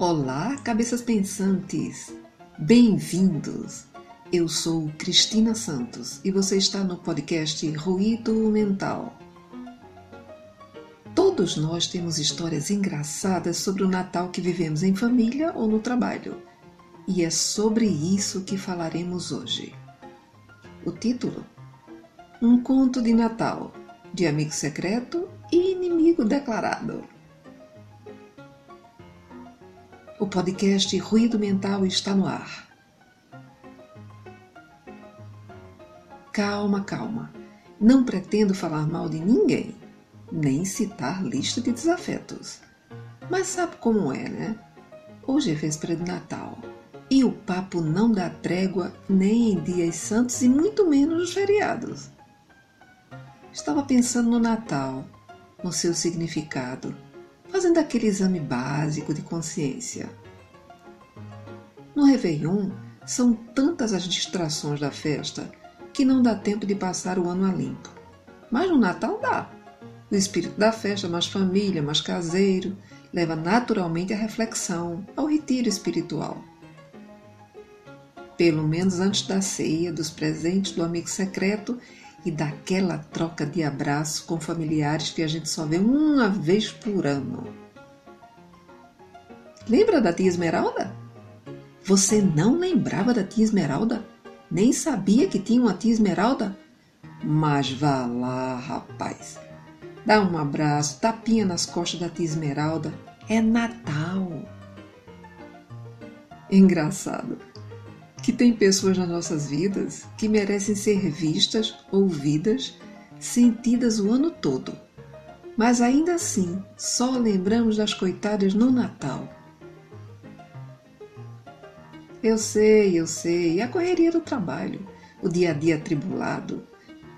Olá, cabeças pensantes! Bem-vindos! Eu sou Cristina Santos e você está no podcast Ruído Mental. Todos nós temos histórias engraçadas sobre o Natal que vivemos em família ou no trabalho. E é sobre isso que falaremos hoje. O título: Um conto de Natal, de amigo secreto e inimigo declarado. O podcast Ruído Mental está no ar. Calma, calma. Não pretendo falar mal de ninguém, nem citar lista de desafetos. Mas sabe como é, né? Hoje é véspera de Natal e o papo não dá trégua nem em dias santos e muito menos nos feriados. Estava pensando no Natal, no seu significado, fazendo aquele exame básico de consciência. No Réveillon, são tantas as distrações da festa que não dá tempo de passar o ano a limpo. Mas no Natal dá. O espírito da festa, mais família, mais caseiro, leva naturalmente à reflexão, ao retiro espiritual. Pelo menos antes da ceia, dos presentes do amigo secreto e daquela troca de abraço com familiares que a gente só vê uma vez por ano. Lembra da tia Esmeralda? Você não lembrava da tia Esmeralda? Nem sabia que tinha uma tia Esmeralda? Mas vá lá, rapaz. Dá um abraço, tapinha nas costas da tia Esmeralda. É Natal. Engraçado que tem pessoas nas nossas vidas que merecem ser vistas, ouvidas, sentidas o ano todo. Mas ainda assim, só lembramos das coitadas no Natal. Eu sei, eu sei, a correria do trabalho, o dia a dia atribulado,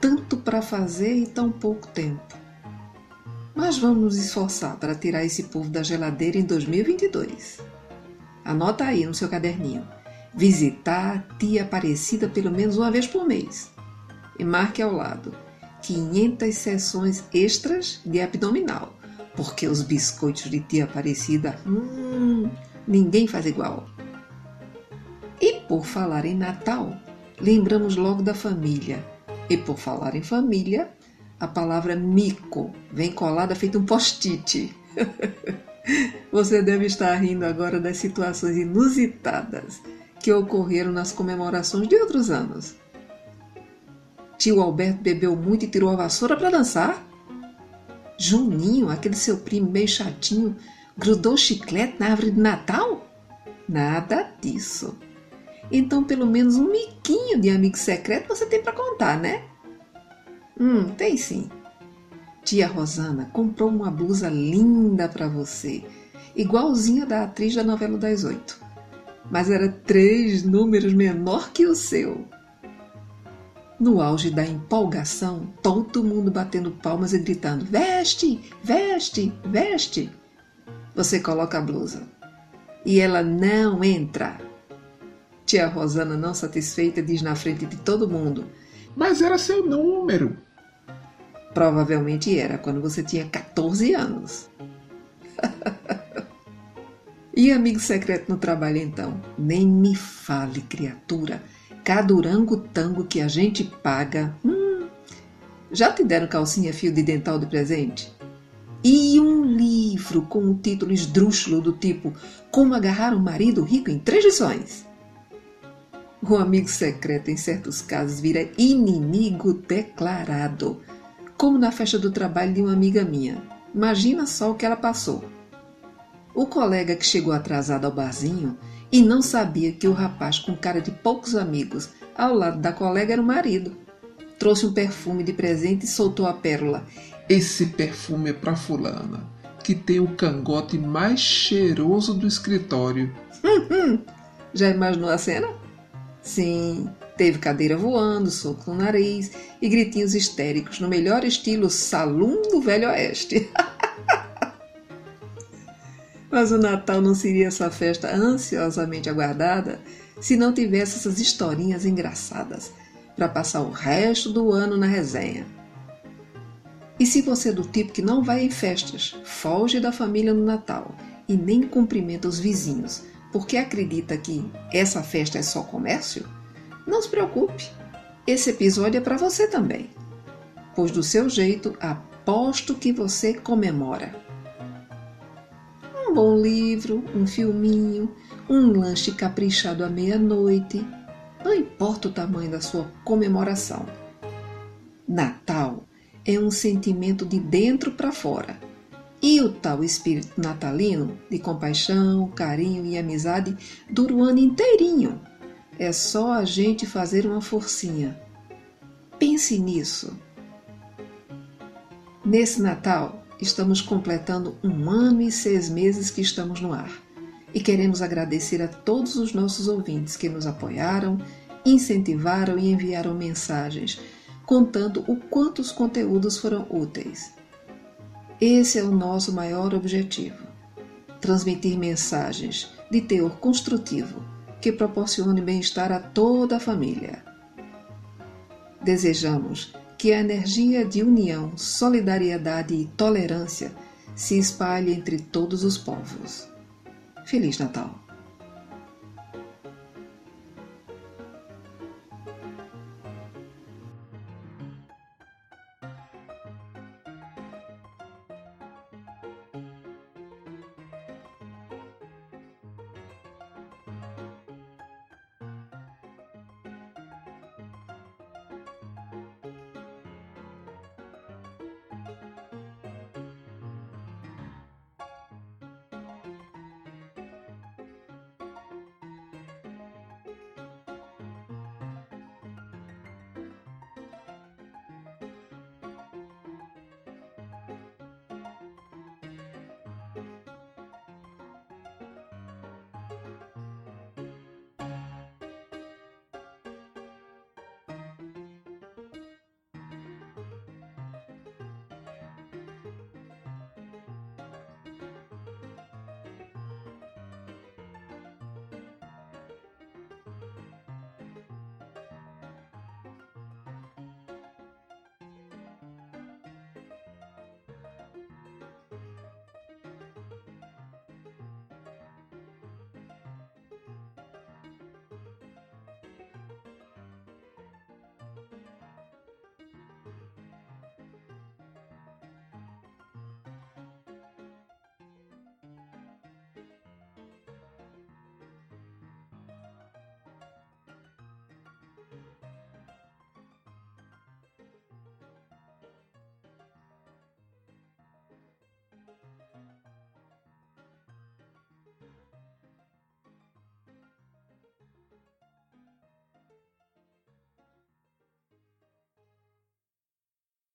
tanto para fazer e tão pouco tempo. Mas vamos nos esforçar para tirar esse povo da geladeira em 2022. Anota aí no seu caderninho visitar a tia Aparecida pelo menos uma vez por mês. E marque ao lado 500 sessões extras de abdominal, porque os biscoitos de tia Aparecida, hum, ninguém faz igual. E por falar em Natal, lembramos logo da família. E por falar em família, a palavra mico vem colada feito um post-it. Você deve estar rindo agora das situações inusitadas que ocorreram nas comemorações de outros anos. Tio Alberto bebeu muito e tirou a vassoura para dançar? Juninho, aquele seu primo meio chatinho, grudou chiclete na árvore de Natal? Nada disso. Então, pelo menos um miquinho de amigo secreto você tem para contar, né? Hum, tem sim. Tia Rosana comprou uma blusa linda para você, igualzinha da atriz da novela das oito mas era três números menor que o seu. No auge da empolgação, todo mundo batendo palmas e gritando: Veste, veste, veste. Você coloca a blusa. E ela não entra. Tia Rosana, não satisfeita, diz na frente de todo mundo: Mas era seu número. Provavelmente era quando você tinha 14 anos. E amigo secreto no trabalho então? Nem me fale, criatura. Cada tango que a gente paga. Hum, já te deram calcinha fio de dental de presente? E um livro com o título esdrúxulo do tipo Como agarrar um marido rico em três lições. O amigo secreto, em certos casos, vira inimigo declarado, como na festa do trabalho de uma amiga minha. Imagina só o que ela passou. O colega que chegou atrasado ao barzinho e não sabia que o rapaz com cara de poucos amigos ao lado da colega era o marido. Trouxe um perfume de presente e soltou a pérola. Esse perfume é para fulana, que tem o cangote mais cheiroso do escritório. Já imaginou a cena? Sim, teve cadeira voando, soco no nariz e gritinhos histéricos no melhor estilo salão do Velho Oeste. Mas o Natal não seria essa festa ansiosamente aguardada se não tivesse essas historinhas engraçadas para passar o resto do ano na resenha. E se você é do tipo que não vai em festas, foge da família no Natal e nem cumprimenta os vizinhos, porque acredita que essa festa é só comércio? Não se preocupe, esse episódio é para você também, pois do seu jeito aposto que você comemora. Um bom livro, um filminho, um lanche caprichado à meia-noite, não importa o tamanho da sua comemoração. Natal é um sentimento de dentro para fora. E o tal espírito natalino de compaixão, carinho e amizade dura o ano inteirinho. É só a gente fazer uma forcinha. Pense nisso. Nesse Natal, estamos completando um ano e seis meses que estamos no ar. E queremos agradecer a todos os nossos ouvintes que nos apoiaram, incentivaram e enviaram mensagens contando o quanto os conteúdos foram úteis. Esse é o nosso maior objetivo: transmitir mensagens de teor construtivo que proporcione bem-estar a toda a família. Desejamos que a energia de união, solidariedade e tolerância se espalhe entre todos os povos. Feliz Natal!